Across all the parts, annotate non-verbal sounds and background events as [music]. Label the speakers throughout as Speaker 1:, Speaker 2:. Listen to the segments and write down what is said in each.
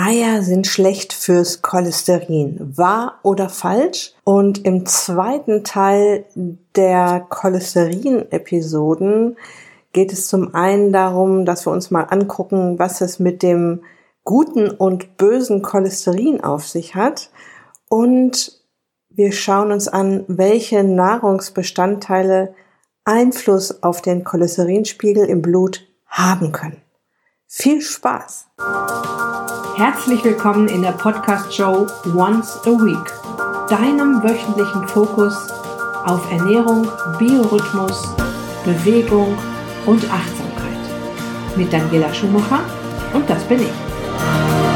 Speaker 1: Eier sind schlecht fürs Cholesterin. Wahr oder falsch? Und im zweiten Teil der Cholesterin-Episoden geht es zum einen darum, dass wir uns mal angucken, was es mit dem guten und bösen Cholesterin auf sich hat. Und wir schauen uns an, welche Nahrungsbestandteile Einfluss auf den Cholesterinspiegel im Blut haben können. Viel Spaß!
Speaker 2: Herzlich willkommen in der Podcast-Show Once a Week, deinem wöchentlichen Fokus auf Ernährung, Biorhythmus, Bewegung und Achtsamkeit. Mit Daniela Schumacher und das bin ich.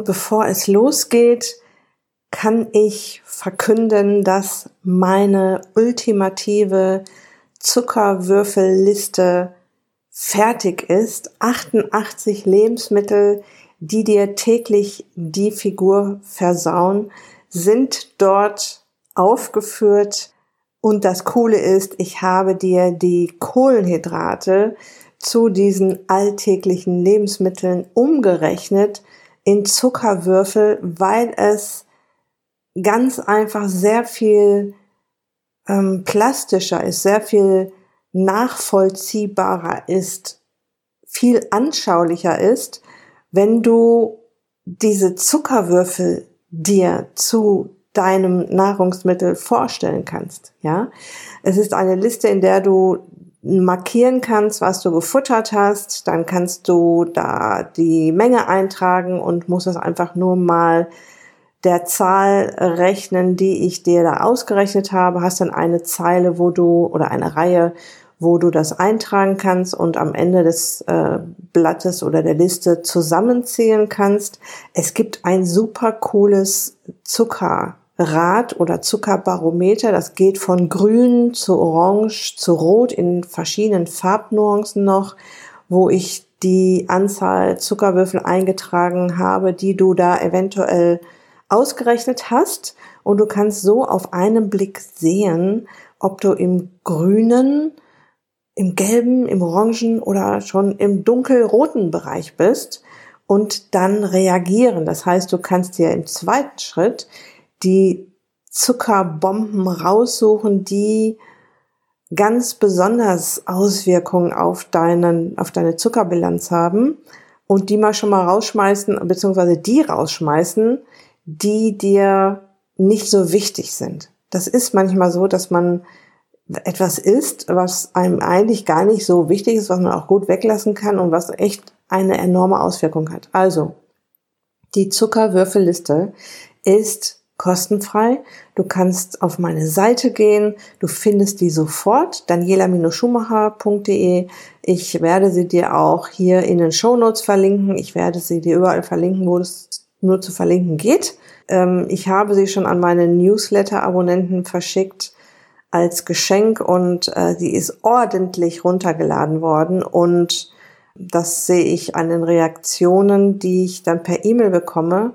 Speaker 1: Und bevor es losgeht, kann ich verkünden, dass meine ultimative Zuckerwürfelliste fertig ist. 88 Lebensmittel, die dir täglich die Figur versauen, sind dort aufgeführt. Und das Coole ist, ich habe dir die Kohlenhydrate zu diesen alltäglichen Lebensmitteln umgerechnet, in Zuckerwürfel, weil es ganz einfach sehr viel ähm, plastischer ist, sehr viel nachvollziehbarer ist, viel anschaulicher ist, wenn du diese Zuckerwürfel dir zu deinem Nahrungsmittel vorstellen kannst. Ja, es ist eine Liste, in der du markieren kannst, was du gefuttert hast, dann kannst du da die Menge eintragen und musst es einfach nur mal der Zahl rechnen, die ich dir da ausgerechnet habe, hast dann eine Zeile, wo du oder eine Reihe, wo du das eintragen kannst und am Ende des äh, Blattes oder der Liste zusammenzählen kannst. Es gibt ein super cooles Zucker Rad oder Zuckerbarometer. Das geht von grün zu orange zu rot in verschiedenen Farbnuancen noch, wo ich die Anzahl Zuckerwürfel eingetragen habe, die du da eventuell ausgerechnet hast. Und du kannst so auf einen Blick sehen, ob du im grünen, im gelben, im orangen oder schon im dunkelroten Bereich bist und dann reagieren. Das heißt, du kannst dir im zweiten Schritt die Zuckerbomben raussuchen, die ganz besonders Auswirkungen auf deinen, auf deine Zuckerbilanz haben und die mal schon mal rausschmeißen, beziehungsweise die rausschmeißen, die dir nicht so wichtig sind. Das ist manchmal so, dass man etwas isst, was einem eigentlich gar nicht so wichtig ist, was man auch gut weglassen kann und was echt eine enorme Auswirkung hat. Also, die Zuckerwürfelliste ist kostenfrei. Du kannst auf meine Seite gehen, du findest die sofort, daniela-schumacher.de. Ich werde sie dir auch hier in den Show Notes verlinken. Ich werde sie dir überall verlinken, wo es nur zu verlinken geht. Ähm, ich habe sie schon an meine Newsletter-Abonnenten verschickt als Geschenk und äh, sie ist ordentlich runtergeladen worden und das sehe ich an den Reaktionen, die ich dann per E-Mail bekomme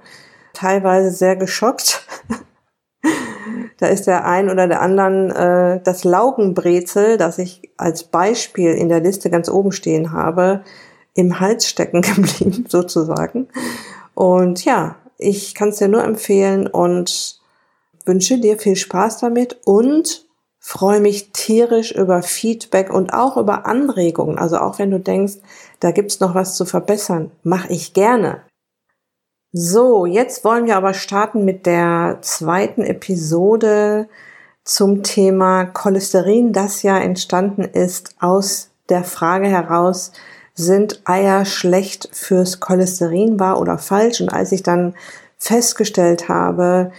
Speaker 1: teilweise sehr geschockt. [laughs] da ist der ein oder der anderen äh, das Laugenbrezel, das ich als Beispiel in der Liste ganz oben stehen habe, im Hals stecken [laughs] geblieben, sozusagen. Und ja, ich kann es dir nur empfehlen und wünsche dir viel Spaß damit und freue mich tierisch über Feedback und auch über Anregungen. Also auch wenn du denkst, da gibt's noch was zu verbessern, mache ich gerne. So, jetzt wollen wir aber starten mit der zweiten Episode zum Thema Cholesterin, das ja entstanden ist aus der Frage heraus, sind Eier schlecht fürs Cholesterin, wahr oder falsch? Und als ich dann festgestellt habe,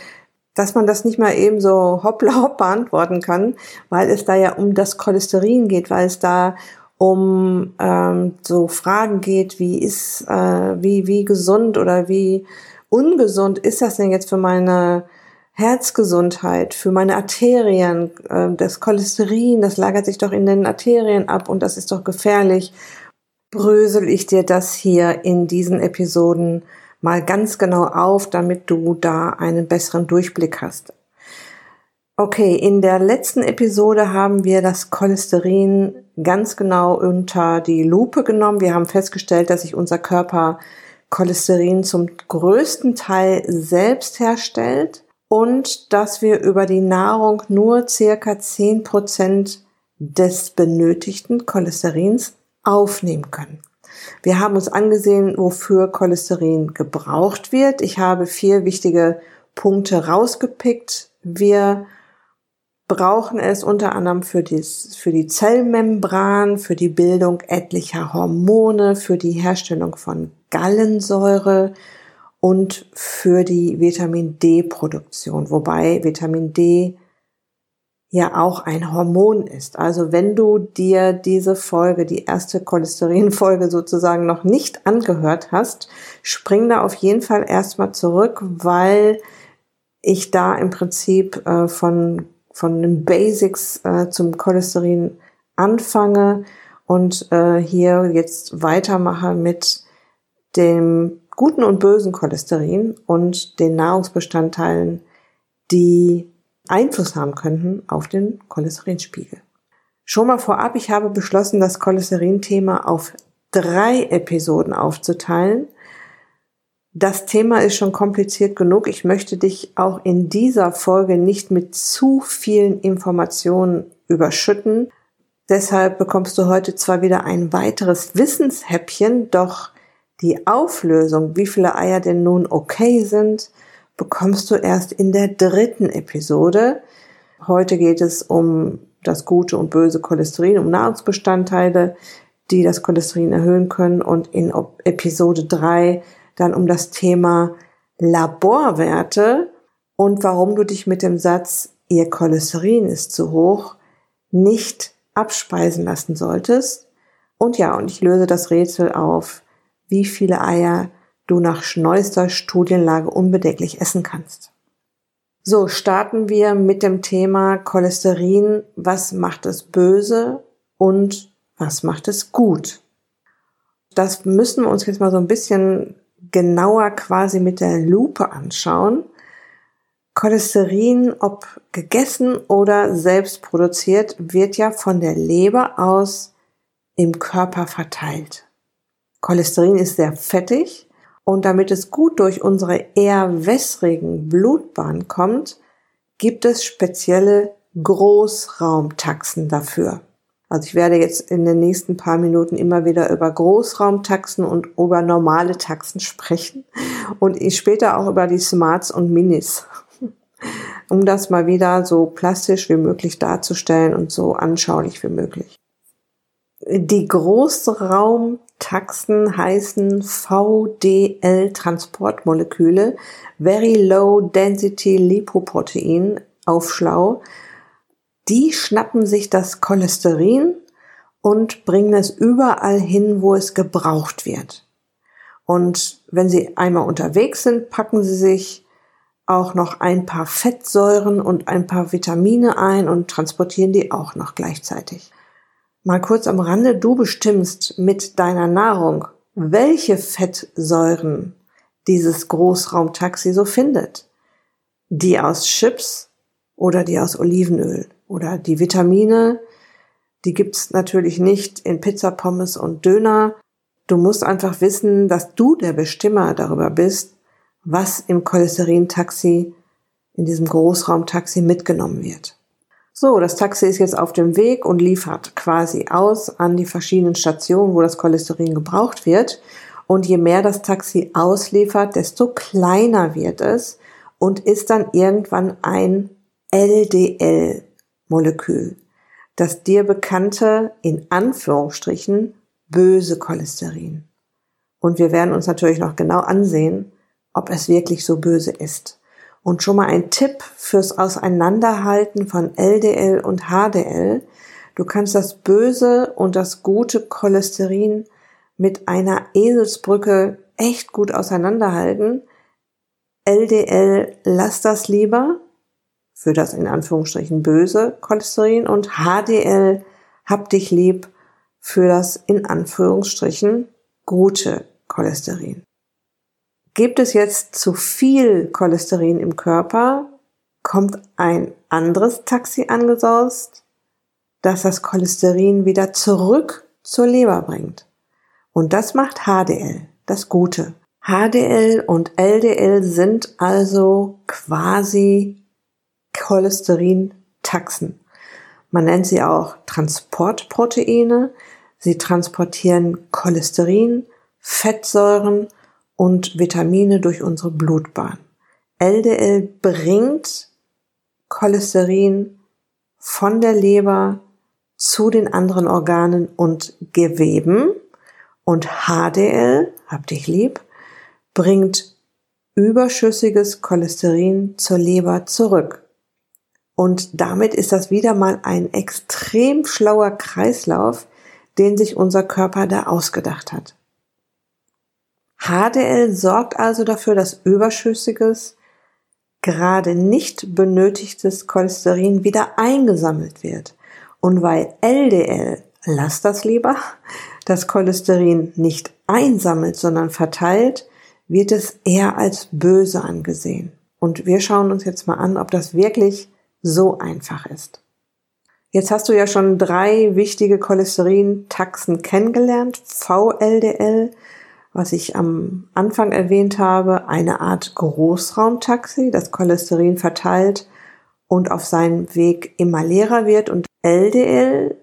Speaker 1: dass man das nicht mal eben so hoppla hopp beantworten kann, weil es da ja um das Cholesterin geht, weil es da um ähm, so Fragen geht, wie ist, äh, wie, wie gesund oder wie ungesund ist das denn jetzt für meine Herzgesundheit, für meine Arterien, äh, das Cholesterin, das lagert sich doch in den Arterien ab und das ist doch gefährlich. brösel ich dir das hier in diesen Episoden mal ganz genau auf, damit du da einen besseren Durchblick hast. Okay, in der letzten Episode haben wir das Cholesterin ganz genau unter die Lupe genommen. Wir haben festgestellt, dass sich unser Körper Cholesterin zum größten Teil selbst herstellt und dass wir über die Nahrung nur circa zehn Prozent des benötigten Cholesterins aufnehmen können. Wir haben uns angesehen, wofür Cholesterin gebraucht wird. Ich habe vier wichtige Punkte rausgepickt. Wir brauchen es unter anderem für, dies, für die Zellmembran, für die Bildung etlicher Hormone, für die Herstellung von Gallensäure und für die Vitamin D-Produktion, wobei Vitamin D ja auch ein Hormon ist. Also wenn du dir diese Folge, die erste Cholesterinfolge sozusagen noch nicht angehört hast, spring da auf jeden Fall erstmal zurück, weil ich da im Prinzip äh, von von den Basics äh, zum Cholesterin anfange und äh, hier jetzt weitermache mit dem guten und bösen Cholesterin und den Nahrungsbestandteilen, die Einfluss haben könnten auf den Cholesterinspiegel. Schon mal vorab, ich habe beschlossen, das Cholesterin-Thema auf drei Episoden aufzuteilen. Das Thema ist schon kompliziert genug. Ich möchte dich auch in dieser Folge nicht mit zu vielen Informationen überschütten. Deshalb bekommst du heute zwar wieder ein weiteres Wissenshäppchen, doch die Auflösung, wie viele Eier denn nun okay sind, bekommst du erst in der dritten Episode. Heute geht es um das gute und böse Cholesterin, um Nahrungsbestandteile, die das Cholesterin erhöhen können. Und in Episode drei dann um das Thema Laborwerte und warum du dich mit dem Satz, ihr Cholesterin ist zu hoch, nicht abspeisen lassen solltest. Und ja, und ich löse das Rätsel auf, wie viele Eier du nach neuester Studienlage unbedecklich essen kannst. So, starten wir mit dem Thema Cholesterin. Was macht es böse und was macht es gut? Das müssen wir uns jetzt mal so ein bisschen genauer quasi mit der Lupe anschauen. Cholesterin, ob gegessen oder selbst produziert, wird ja von der Leber aus im Körper verteilt. Cholesterin ist sehr fettig und damit es gut durch unsere eher wässrigen Blutbahn kommt, gibt es spezielle Großraumtaxen dafür. Also ich werde jetzt in den nächsten paar Minuten immer wieder über Großraumtaxen und über normale Taxen sprechen und später auch über die Smarts und Minis, [laughs] um das mal wieder so plastisch wie möglich darzustellen und so anschaulich wie möglich. Die Großraumtaxen heißen VDL-Transportmoleküle, Very Low Density Lipoprotein, Aufschlau, die schnappen sich das Cholesterin und bringen es überall hin, wo es gebraucht wird. Und wenn sie einmal unterwegs sind, packen sie sich auch noch ein paar Fettsäuren und ein paar Vitamine ein und transportieren die auch noch gleichzeitig. Mal kurz am Rande, du bestimmst mit deiner Nahrung, welche Fettsäuren dieses Großraumtaxi so findet. Die aus Chips oder die aus Olivenöl. Oder die Vitamine, die gibt's natürlich nicht in Pizza, Pommes und Döner. Du musst einfach wissen, dass du der Bestimmer darüber bist, was im Cholesterin-Taxi, in diesem Großraumtaxi mitgenommen wird. So, das Taxi ist jetzt auf dem Weg und liefert quasi aus an die verschiedenen Stationen, wo das Cholesterin gebraucht wird. Und je mehr das Taxi ausliefert, desto kleiner wird es und ist dann irgendwann ein LDL Molekül, das dir bekannte, in Anführungsstrichen, böse Cholesterin. Und wir werden uns natürlich noch genau ansehen, ob es wirklich so böse ist. Und schon mal ein Tipp fürs Auseinanderhalten von LDL und HDL. Du kannst das böse und das gute Cholesterin mit einer Eselsbrücke echt gut auseinanderhalten. LDL, lass das lieber für das in Anführungsstrichen böse Cholesterin und HDL, hab dich lieb, für das in Anführungsstrichen gute Cholesterin. Gibt es jetzt zu viel Cholesterin im Körper, kommt ein anderes Taxi angesaust, das das Cholesterin wieder zurück zur Leber bringt. Und das macht HDL, das Gute. HDL und LDL sind also quasi Cholesterin-Taxen. Man nennt sie auch Transportproteine. Sie transportieren Cholesterin, Fettsäuren und Vitamine durch unsere Blutbahn. LDL bringt Cholesterin von der Leber zu den anderen Organen und Geweben und HDL, hab dich lieb, bringt überschüssiges Cholesterin zur Leber zurück. Und damit ist das wieder mal ein extrem schlauer Kreislauf, den sich unser Körper da ausgedacht hat. HDL sorgt also dafür, dass überschüssiges, gerade nicht benötigtes Cholesterin wieder eingesammelt wird. Und weil LDL, lass das lieber, das Cholesterin nicht einsammelt, sondern verteilt, wird es eher als böse angesehen. Und wir schauen uns jetzt mal an, ob das wirklich so einfach ist. Jetzt hast du ja schon drei wichtige Cholesterin-Taxen kennengelernt. VLDL, was ich am Anfang erwähnt habe, eine Art Großraumtaxi, das Cholesterin verteilt und auf seinem Weg immer leerer wird und LDL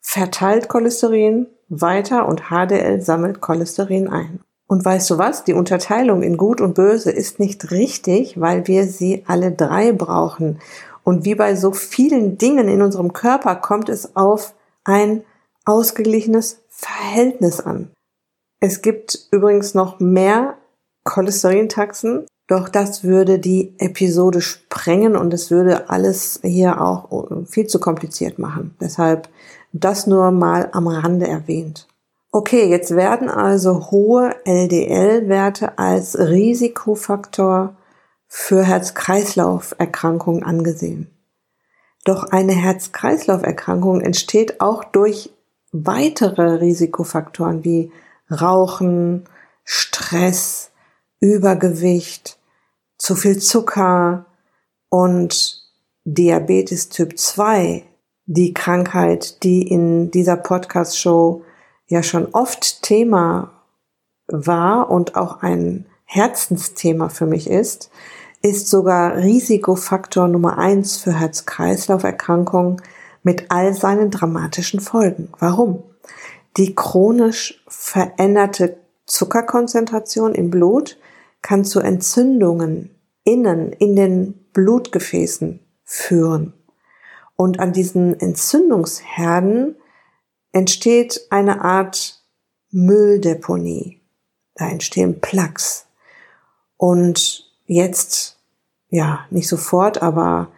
Speaker 1: verteilt Cholesterin weiter und HDL sammelt Cholesterin ein. Und weißt du was? Die Unterteilung in gut und böse ist nicht richtig, weil wir sie alle drei brauchen. Und wie bei so vielen Dingen in unserem Körper kommt es auf ein ausgeglichenes Verhältnis an. Es gibt übrigens noch mehr Cholesterintaxen, doch das würde die Episode sprengen und es würde alles hier auch viel zu kompliziert machen. Deshalb das nur mal am Rande erwähnt. Okay, jetzt werden also hohe LDL-Werte als Risikofaktor für Herz-Kreislauf-Erkrankungen angesehen. Doch eine Herz-Kreislauf-Erkrankung entsteht auch durch weitere Risikofaktoren wie Rauchen, Stress, Übergewicht, zu viel Zucker und Diabetes Typ 2, die Krankheit, die in dieser Podcast-Show ja schon oft Thema war und auch ein Herzensthema für mich ist, ist sogar Risikofaktor Nummer eins für Herz-Kreislauf-Erkrankungen mit all seinen dramatischen Folgen. Warum? Die chronisch veränderte Zuckerkonzentration im Blut kann zu Entzündungen innen in den Blutgefäßen führen. Und an diesen Entzündungsherden entsteht eine Art Mülldeponie. Da entstehen Plaques. Und jetzt, ja, nicht sofort, aber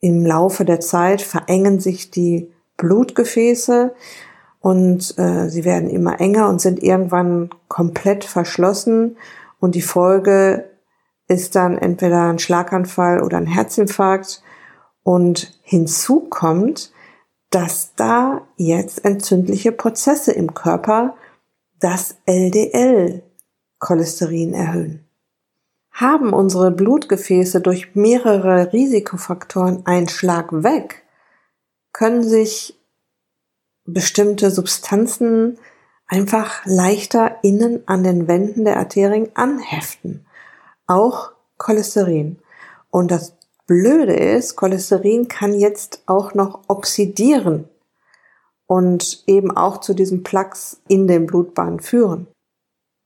Speaker 1: im Laufe der Zeit verengen sich die Blutgefäße und äh, sie werden immer enger und sind irgendwann komplett verschlossen und die Folge ist dann entweder ein Schlaganfall oder ein Herzinfarkt und hinzu kommt, dass da jetzt entzündliche Prozesse im Körper das LDL-Cholesterin erhöhen. Haben unsere Blutgefäße durch mehrere Risikofaktoren einen Schlag weg, können sich bestimmte Substanzen einfach leichter innen an den Wänden der Arterien anheften. Auch Cholesterin. Und das Blöde ist, Cholesterin kann jetzt auch noch oxidieren und eben auch zu diesem Plaques in den Blutbahnen führen.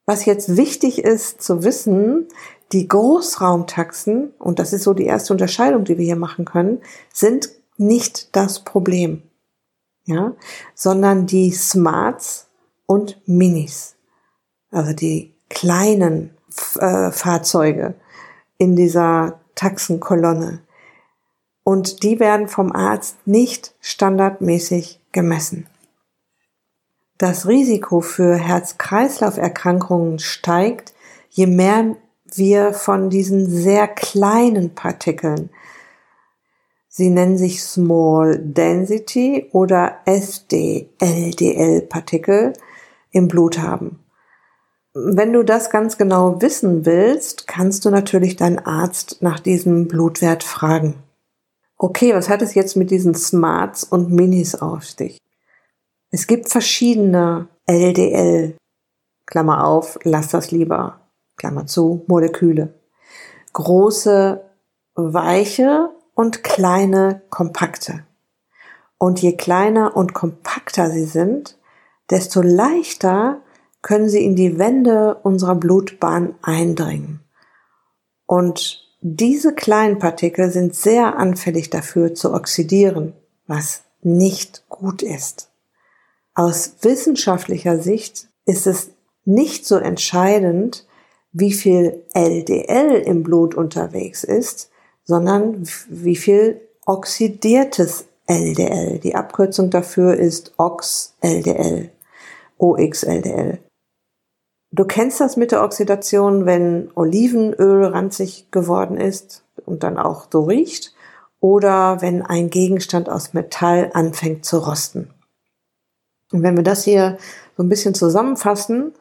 Speaker 1: Was jetzt wichtig ist zu wissen, die Großraumtaxen, und das ist so die erste Unterscheidung, die wir hier machen können, sind nicht das Problem, ja, sondern die Smarts und Minis, also die kleinen äh, Fahrzeuge in dieser Taxenkolonne. Und die werden vom Arzt nicht standardmäßig gemessen. Das Risiko für Herz-Kreislauf-Erkrankungen steigt, je mehr wir von diesen sehr kleinen Partikeln, Sie nennen sich Small Density oder SD-LDL-Partikel im Blut haben. Wenn du das ganz genau wissen willst, kannst du natürlich deinen Arzt nach diesem Blutwert fragen. Okay, was hat es jetzt mit diesen Smarts und Minis auf sich? Es gibt verschiedene LDL, Klammer auf, lass das lieber, Klammer zu, Moleküle. Große, weiche und kleine, kompakte. Und je kleiner und kompakter sie sind, desto leichter können sie in die Wände unserer Blutbahn eindringen. Und diese kleinen Partikel sind sehr anfällig dafür zu oxidieren, was nicht gut ist. Aus wissenschaftlicher Sicht ist es nicht so entscheidend, wie viel LDL im Blut unterwegs ist, sondern wie viel oxidiertes LDL. Die Abkürzung dafür ist OX-LDL, OX-LDL. Du kennst das mit der Oxidation, wenn Olivenöl ranzig geworden ist und dann auch so riecht oder wenn ein Gegenstand aus Metall anfängt zu rosten. Und wenn wir das hier so ein bisschen zusammenfassen,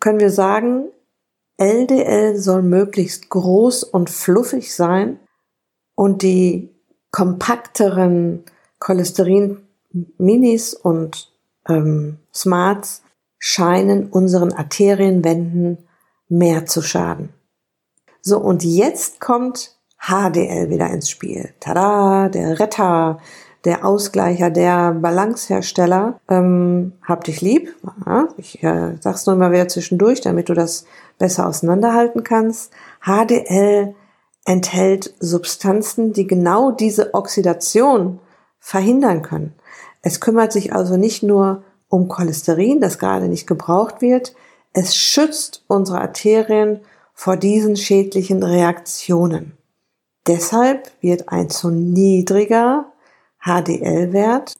Speaker 1: können wir sagen, LDL soll möglichst groß und fluffig sein und die kompakteren Cholesterin-Minis und ähm, Smarts scheinen unseren Arterienwänden mehr zu schaden. So, und jetzt kommt HDL wieder ins Spiel. Tada, der Retter, der Ausgleicher, der Balancehersteller. Ähm, hab dich lieb. Ja, ich äh, sag's nur mal wieder zwischendurch, damit du das besser auseinanderhalten kannst. HDL enthält Substanzen, die genau diese Oxidation verhindern können. Es kümmert sich also nicht nur um Cholesterin, das gerade nicht gebraucht wird, es schützt unsere Arterien vor diesen schädlichen Reaktionen. Deshalb wird ein zu niedriger HDL-Wert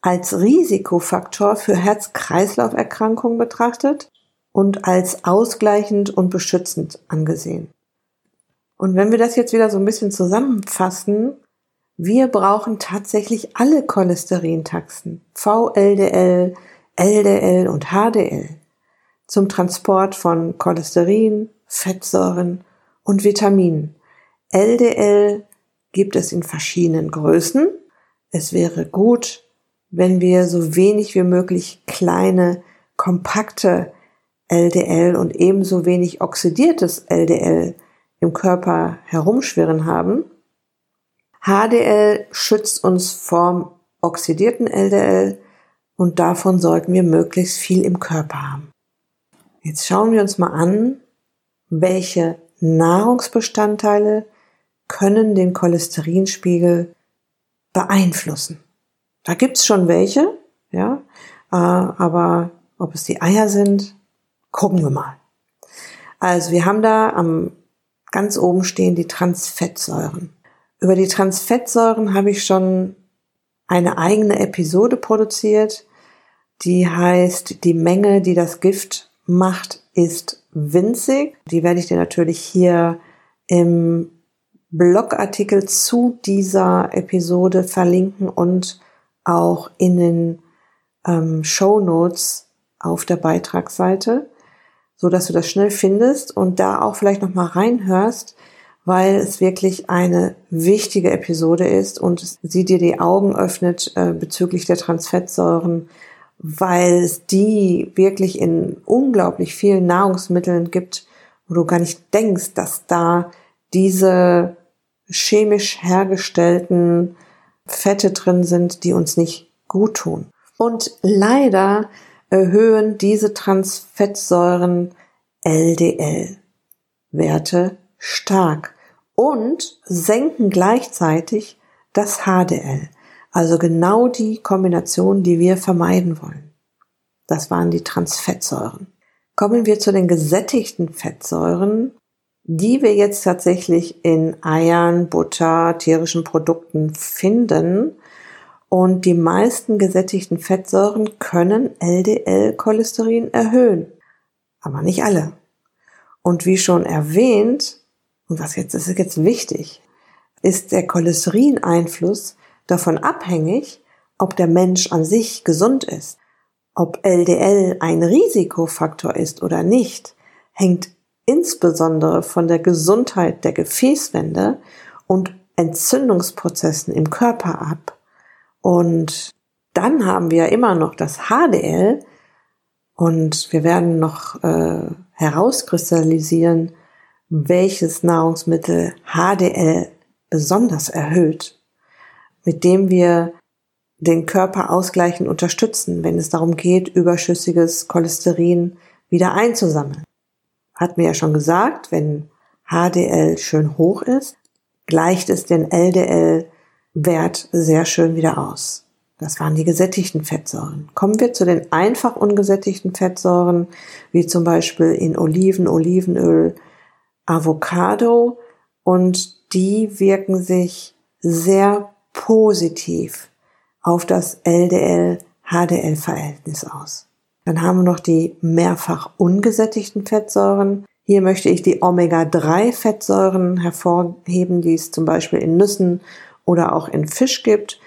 Speaker 1: als Risikofaktor für Herz-Kreislauf-Erkrankungen betrachtet und als ausgleichend und beschützend angesehen. Und wenn wir das jetzt wieder so ein bisschen zusammenfassen, wir brauchen tatsächlich alle Cholesterintaxen, VLDL, LDL und HDL, zum Transport von Cholesterin, Fettsäuren und Vitaminen. LDL gibt es in verschiedenen Größen. Es wäre gut, wenn wir so wenig wie möglich kleine, kompakte LDL und ebenso wenig oxidiertes LDL im Körper herumschwirren haben. HDL schützt uns vom oxidierten LDL und davon sollten wir möglichst viel im Körper haben. Jetzt schauen wir uns mal an, welche Nahrungsbestandteile können den Cholesterinspiegel beeinflussen. Da gibt's schon welche, ja, äh, aber ob es die Eier sind, gucken wir mal. Also wir haben da am Ganz oben stehen die Transfettsäuren. Über die Transfettsäuren habe ich schon eine eigene Episode produziert, die heißt, die Menge, die das Gift macht, ist winzig. Die werde ich dir natürlich hier im Blogartikel zu dieser Episode verlinken und auch in den ähm, Show Notes auf der Beitragsseite so dass du das schnell findest und da auch vielleicht noch mal reinhörst, weil es wirklich eine wichtige Episode ist und sie dir die Augen öffnet äh, bezüglich der Transfettsäuren, weil es die wirklich in unglaublich vielen Nahrungsmitteln gibt, wo du gar nicht denkst, dass da diese chemisch hergestellten Fette drin sind, die uns nicht gut tun. Und leider erhöhen diese Transfettsäuren LDL-Werte stark und senken gleichzeitig das HDL, also genau die Kombination, die wir vermeiden wollen. Das waren die Transfettsäuren. Kommen wir zu den gesättigten Fettsäuren, die wir jetzt tatsächlich in Eiern, Butter, tierischen Produkten finden und die meisten gesättigten Fettsäuren können LDL-Cholesterin erhöhen, aber nicht alle. Und wie schon erwähnt, und was jetzt ist jetzt wichtig, ist der Cholesterineinfluss davon abhängig, ob der Mensch an sich gesund ist. Ob LDL ein Risikofaktor ist oder nicht, hängt insbesondere von der Gesundheit der Gefäßwände und Entzündungsprozessen im Körper ab. Und dann haben wir immer noch das HDL und wir werden noch äh, herauskristallisieren, welches Nahrungsmittel HDL besonders erhöht, mit dem wir den Körper ausgleichend unterstützen, wenn es darum geht, überschüssiges Cholesterin wieder einzusammeln. Hat mir ja schon gesagt, wenn HDL schön hoch ist, gleicht es den LDL-Wert sehr schön wieder aus. Das waren die gesättigten Fettsäuren. Kommen wir zu den einfach ungesättigten Fettsäuren, wie zum Beispiel in Oliven, Olivenöl, Avocado und die wirken sich sehr positiv auf das LDL-HDL-Verhältnis aus. Dann haben wir noch die mehrfach ungesättigten Fettsäuren. Hier möchte ich die Omega-3-Fettsäuren hervorheben, die es zum Beispiel in Nüssen oder auch in Fisch gibt.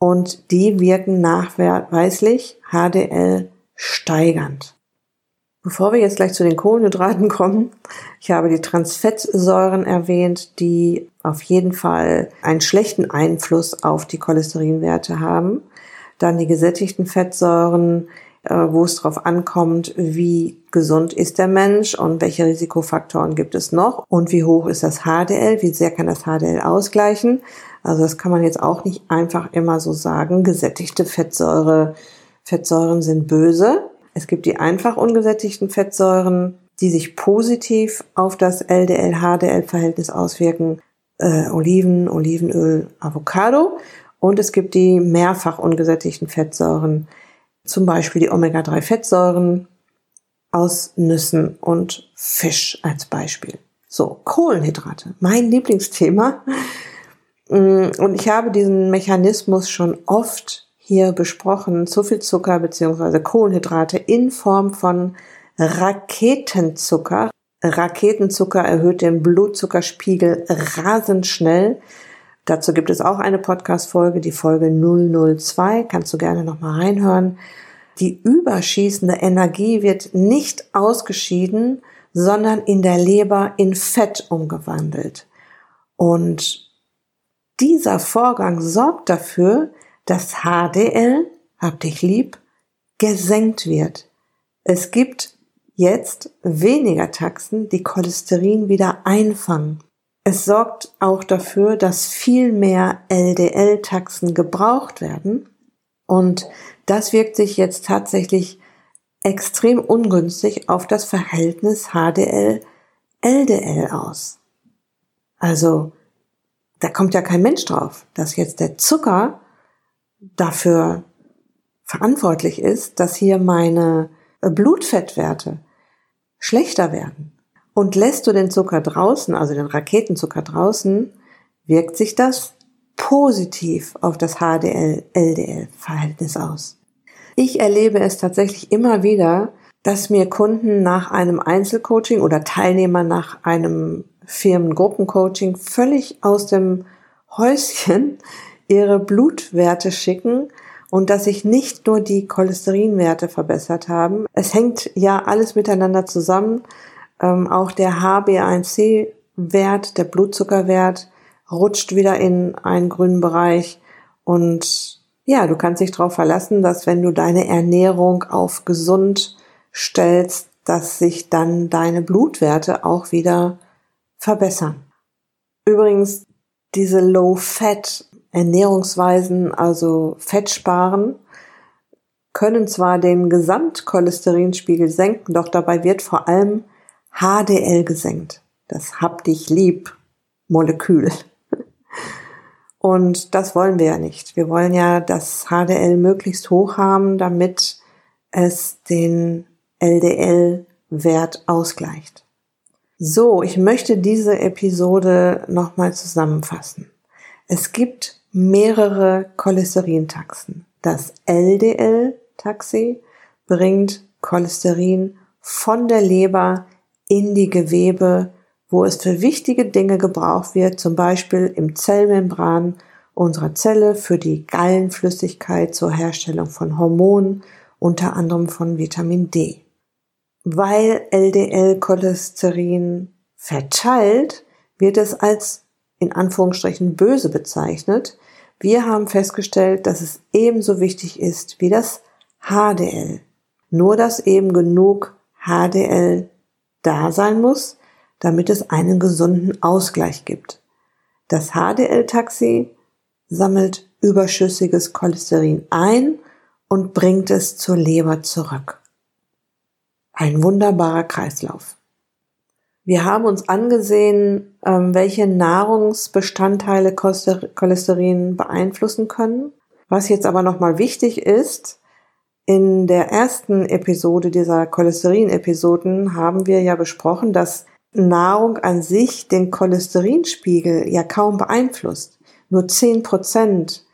Speaker 1: Und die wirken nachweislich HDL steigernd. Bevor wir jetzt gleich zu den Kohlenhydraten kommen, ich habe die Transfettsäuren erwähnt, die auf jeden Fall einen schlechten Einfluss auf die Cholesterinwerte haben. Dann die gesättigten Fettsäuren, wo es darauf ankommt, wie gesund ist der Mensch und welche Risikofaktoren gibt es noch und wie hoch ist das HDL, wie sehr kann das HDL ausgleichen. Also das kann man jetzt auch nicht einfach immer so sagen. Gesättigte Fettsäure, Fettsäuren sind böse. Es gibt die einfach ungesättigten Fettsäuren, die sich positiv auf das LDL-HDL-Verhältnis auswirken. Äh, Oliven, Olivenöl, Avocado. Und es gibt die mehrfach ungesättigten Fettsäuren, zum Beispiel die Omega-3-Fettsäuren aus Nüssen und Fisch als Beispiel. So, Kohlenhydrate, mein Lieblingsthema. Mm, und ich habe diesen Mechanismus schon oft hier besprochen, zu viel Zucker bzw. Kohlenhydrate in Form von Raketenzucker. Raketenzucker erhöht den Blutzuckerspiegel rasend schnell. Dazu gibt es auch eine Podcast-Folge, die Folge 002, kannst du gerne nochmal reinhören. Die überschießende Energie wird nicht ausgeschieden, sondern in der Leber in Fett umgewandelt. Und dieser Vorgang sorgt dafür, dass HDL, hab dich lieb, gesenkt wird. Es gibt jetzt weniger Taxen, die Cholesterin wieder einfangen. Es sorgt auch dafür, dass viel mehr LDL-Taxen gebraucht werden. Und das wirkt sich jetzt tatsächlich extrem ungünstig auf das Verhältnis HDL-LDL aus. Also, da kommt ja kein Mensch drauf, dass jetzt der Zucker dafür verantwortlich ist, dass hier meine Blutfettwerte schlechter werden. Und lässt du den Zucker draußen, also den Raketenzucker draußen, wirkt sich das positiv auf das HDL-LDL-Verhältnis aus. Ich erlebe es tatsächlich immer wieder, dass mir Kunden nach einem Einzelcoaching oder Teilnehmer nach einem Firmengruppencoaching völlig aus dem Häuschen ihre Blutwerte schicken und dass sich nicht nur die Cholesterinwerte verbessert haben. Es hängt ja alles miteinander zusammen. Ähm, auch der HbA1c-Wert, der Blutzuckerwert, rutscht wieder in einen grünen Bereich. Und ja, du kannst dich darauf verlassen, dass wenn du deine Ernährung auf gesund stellst, dass sich dann deine Blutwerte auch wieder verbessern. Übrigens, diese Low-Fat Ernährungsweisen, also Fett sparen, können zwar den Gesamtcholesterinspiegel senken, doch dabei wird vor allem HDL gesenkt. Das hab dich lieb Molekül. Und das wollen wir ja nicht. Wir wollen ja das HDL möglichst hoch haben, damit es den LDL-Wert ausgleicht. So, ich möchte diese Episode nochmal zusammenfassen. Es gibt mehrere Cholesterintaxen. Das LDL-Taxi bringt Cholesterin von der Leber in die Gewebe, wo es für wichtige Dinge gebraucht wird, zum Beispiel im Zellmembran unserer Zelle für die Gallenflüssigkeit zur Herstellung von Hormonen, unter anderem von Vitamin D. Weil LDL-Cholesterin verteilt, wird es als in Anführungsstrichen böse bezeichnet. Wir haben festgestellt, dass es ebenso wichtig ist wie das HDL. Nur dass eben genug HDL da sein muss, damit es einen gesunden Ausgleich gibt. Das HDL-Taxi sammelt überschüssiges Cholesterin ein und bringt es zur Leber zurück. Ein wunderbarer Kreislauf. Wir haben uns angesehen, ähm, welche Nahrungsbestandteile Cholesterin beeinflussen können. Was jetzt aber nochmal wichtig ist, in der ersten Episode dieser Cholesterin-Episoden haben wir ja besprochen, dass Nahrung an sich den Cholesterinspiegel ja kaum beeinflusst. Nur zehn Prozent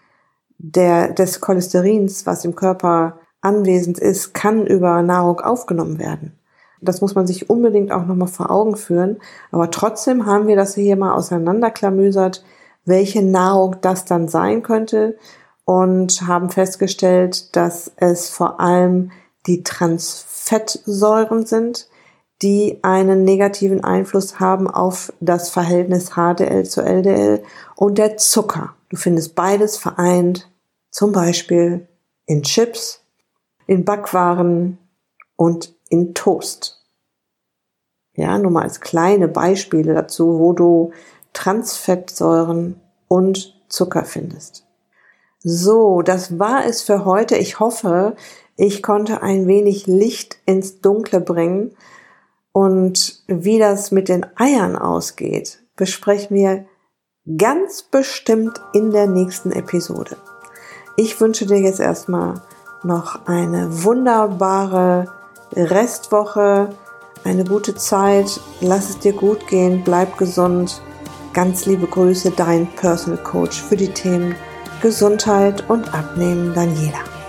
Speaker 1: der, des Cholesterins, was im Körper anwesend ist, kann über Nahrung aufgenommen werden. Das muss man sich unbedingt auch nochmal vor Augen führen. Aber trotzdem haben wir das hier mal auseinanderklamüsert, welche Nahrung das dann sein könnte und haben festgestellt, dass es vor allem die Transfettsäuren sind, die einen negativen Einfluss haben auf das Verhältnis HDL zu LDL und der Zucker. Du findest beides vereint, zum Beispiel in Chips, in Backwaren und in Toast. Ja, nur mal als kleine Beispiele dazu, wo du Transfettsäuren und Zucker findest. So, das war es für heute. Ich hoffe, ich konnte ein wenig Licht ins Dunkle bringen und wie das mit den Eiern ausgeht, besprechen wir ganz bestimmt in der nächsten Episode. Ich wünsche dir jetzt erstmal noch eine wunderbare Restwoche, eine gute Zeit, lass es dir gut gehen, bleib gesund. Ganz liebe Grüße, dein Personal Coach für die Themen Gesundheit und Abnehmen, Daniela.